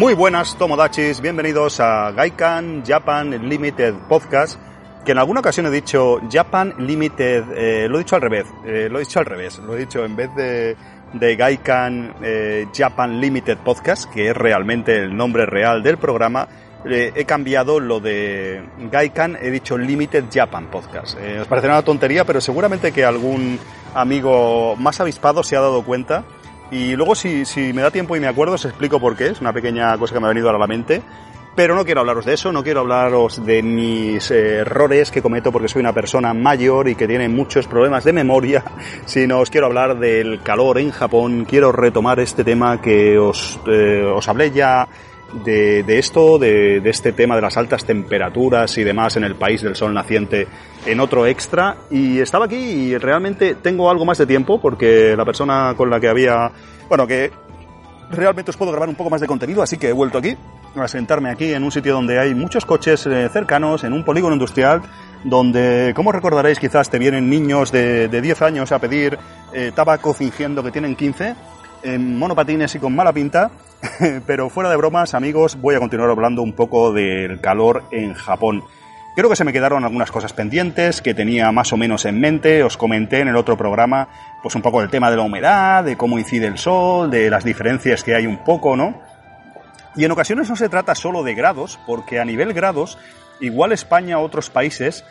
Muy buenas Tomodachis, bienvenidos a Gaikan Japan Limited Podcast, que en alguna ocasión he dicho Japan Limited, eh, lo he dicho al revés, eh, lo he dicho al revés, lo he dicho en vez de, de Gaikan eh, Japan Limited Podcast, que es realmente el nombre real del programa, eh, he cambiado lo de Gaikan, he dicho Limited Japan Podcast. Eh, os parecerá una tontería, pero seguramente que algún amigo más avispado se ha dado cuenta y luego, si, si me da tiempo y me acuerdo, os explico por qué. Es una pequeña cosa que me ha venido a la mente. Pero no quiero hablaros de eso, no quiero hablaros de mis eh, errores que cometo porque soy una persona mayor y que tiene muchos problemas de memoria, sino os quiero hablar del calor en Japón. Quiero retomar este tema que os, eh, os hablé ya de, esto, de, de, este tema de las altas temperaturas y demás en el país del sol naciente en otro extra. Y estaba aquí y realmente tengo algo más de tiempo porque la persona con la que había, bueno, que realmente os puedo grabar un poco más de contenido, así que he vuelto aquí a sentarme aquí en un sitio donde hay muchos coches eh, cercanos, en un polígono industrial, donde, como recordaréis, quizás te vienen niños de, de 10 años a pedir eh, tabaco fingiendo que tienen 15 en monopatines y con mala pinta, pero fuera de bromas, amigos, voy a continuar hablando un poco del calor en Japón. Creo que se me quedaron algunas cosas pendientes que tenía más o menos en mente. Os comenté en el otro programa, pues un poco del tema de la humedad, de cómo incide el sol, de las diferencias que hay un poco, ¿no? Y en ocasiones no se trata solo de grados, porque a nivel grados, igual España u otros países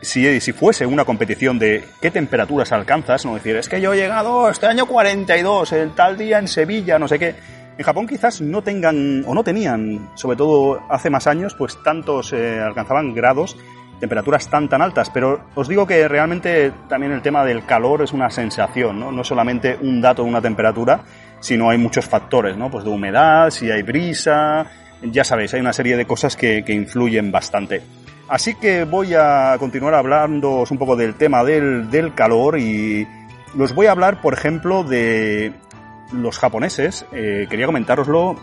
si, si, fuese una competición de qué temperaturas alcanzas, no decir, es que yo he llegado este año 42, el tal día en Sevilla, no sé qué. En Japón quizás no tengan, o no tenían, sobre todo hace más años, pues tantos eh, alcanzaban grados, temperaturas tan tan altas, pero os digo que realmente también el tema del calor es una sensación, ¿no? No solamente un dato de una temperatura, sino hay muchos factores, ¿no? Pues de humedad, si hay brisa, ya sabéis, hay una serie de cosas que, que influyen bastante. Así que voy a continuar hablando un poco del tema del, del calor y los voy a hablar, por ejemplo, de los japoneses. Eh, quería comentároslo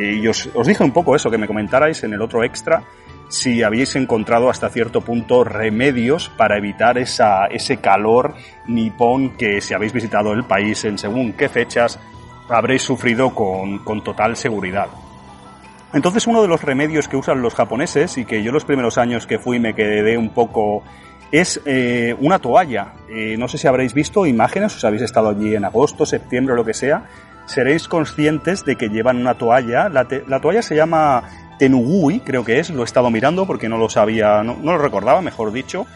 y os, os, dije un poco eso, que me comentarais en el otro extra si habéis encontrado hasta cierto punto remedios para evitar esa, ese calor nipón que si habéis visitado el país en según qué fechas habréis sufrido con, con total seguridad. Entonces uno de los remedios que usan los japoneses y que yo los primeros años que fui me quedé un poco es eh, una toalla. Eh, no sé si habréis visto imágenes, os habéis estado allí en agosto, septiembre o lo que sea, seréis conscientes de que llevan una toalla. La, la toalla se llama Tenugui, creo que es, lo he estado mirando porque no lo sabía, no, no lo recordaba, mejor dicho.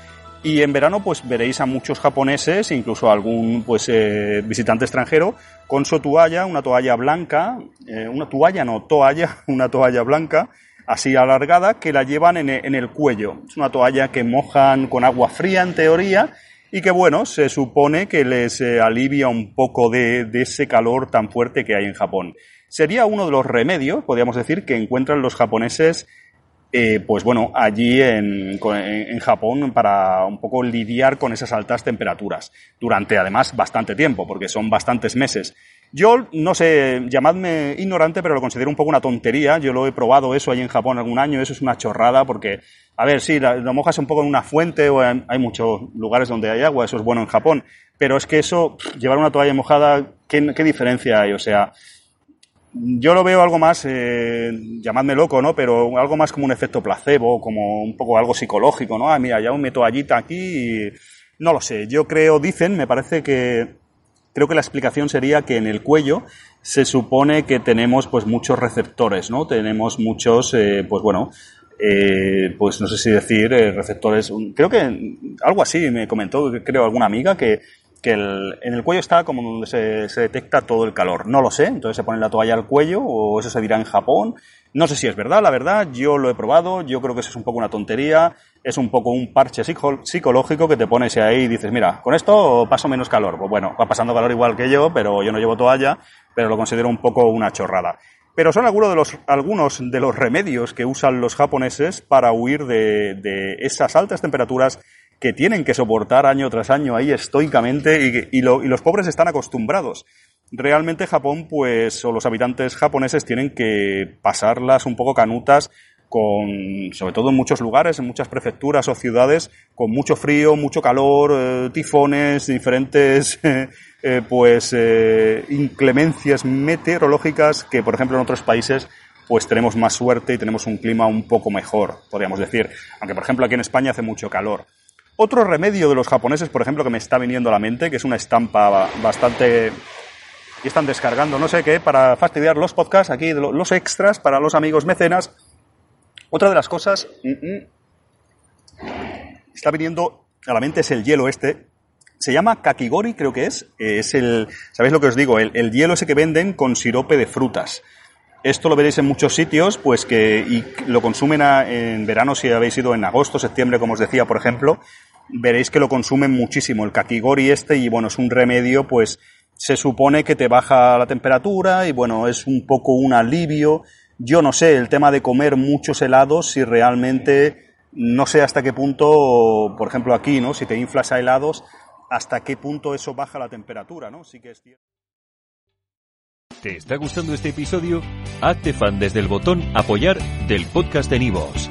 Y en verano pues veréis a muchos japoneses, incluso a algún pues eh, visitante extranjero, con su toalla, una toalla blanca, eh, una toalla no, toalla, una toalla blanca, así alargada, que la llevan en, en, el cuello. Es una toalla que mojan con agua fría en teoría y que bueno, se supone que les eh, alivia un poco de, ese calor tan fuerte que hay en Japón. Sería uno de los remedios, podríamos decir, que encuentran los japoneses eh, pues bueno, allí en, Japón para un poco lidiar con esas altas temperaturas durante además bastante tiempo, porque son bastantes meses. Yo no sé, llamadme ignorante, pero lo considero un poco una tontería. Yo lo he probado eso allí en Japón algún año, eso es una chorrada, porque, a ver, sí, lo mojas un poco en una fuente o hay muchos lugares donde hay agua, eso es bueno en Japón, pero es que eso, llevar una toalla mojada, ¿qué, diferencia hay? O sea, yo lo veo algo más, eh, llamadme loco, ¿no? Pero algo más como un efecto placebo, como un poco algo psicológico, ¿no? Ah, mira, ya un toallita aquí y... No lo sé, yo creo, dicen, me parece que... Creo que la explicación sería que en el cuello se supone que tenemos pues muchos receptores, ¿no? Tenemos muchos, eh, pues bueno, eh, pues no sé si decir eh, receptores, creo que algo así me comentó, creo alguna amiga que que el, en el cuello está como donde se, se, detecta todo el calor. No lo sé, entonces se pone la toalla al cuello o eso se dirá en Japón. No sé si es verdad, la verdad, yo lo he probado, yo creo que eso es un poco una tontería, es un poco un parche psicológico que te pones ahí y dices, mira, con esto paso menos calor. Pues bueno, va pasando calor igual que yo, pero yo no llevo toalla, pero lo considero un poco una chorrada. Pero son algunos de los, algunos de los remedios que usan los japoneses para huir de, de esas altas temperaturas que tienen que soportar año tras año ahí estoicamente y, y, lo, y, los pobres están acostumbrados. Realmente Japón, pues, o los habitantes japoneses tienen que pasarlas un poco canutas con, sobre todo en muchos lugares, en muchas prefecturas o ciudades, con mucho frío, mucho calor, eh, tifones, diferentes, eh, eh, pues, inclemencias meteorológicas que, por ejemplo, en otros países pues tenemos más suerte y tenemos un clima un poco mejor, podríamos decir. Aunque, por ejemplo, aquí en España hace mucho calor. Otro remedio de los japoneses, por ejemplo, que me está viniendo a la mente, que es una estampa bastante... Y están descargando, no sé qué, para fastidiar los podcasts, aquí los extras para los amigos mecenas. Otra de las cosas... Mm, mm, está viniendo a la mente es el hielo este, se llama kakigori, creo que es. Es el, ¿sabéis lo que os digo? El, hielo ese que venden con sirope de frutas. Esto lo veréis en muchos sitios, pues que y lo consumen en verano si habéis ido en agosto, septiembre, como os decía, por ejemplo. Veréis que lo consumen muchísimo el kakigori este y bueno, es un remedio, pues se supone que te baja la temperatura y bueno, es un poco un alivio. Yo no sé, el tema de comer muchos helados, si realmente, no sé hasta qué punto, por ejemplo aquí, ¿no? Si te inflas a helados, hasta qué punto eso baja la temperatura, ¿no? Sí que es cierto. ¿Te está gustando este episodio? Hazte fan desde el botón apoyar del podcast de Nivos.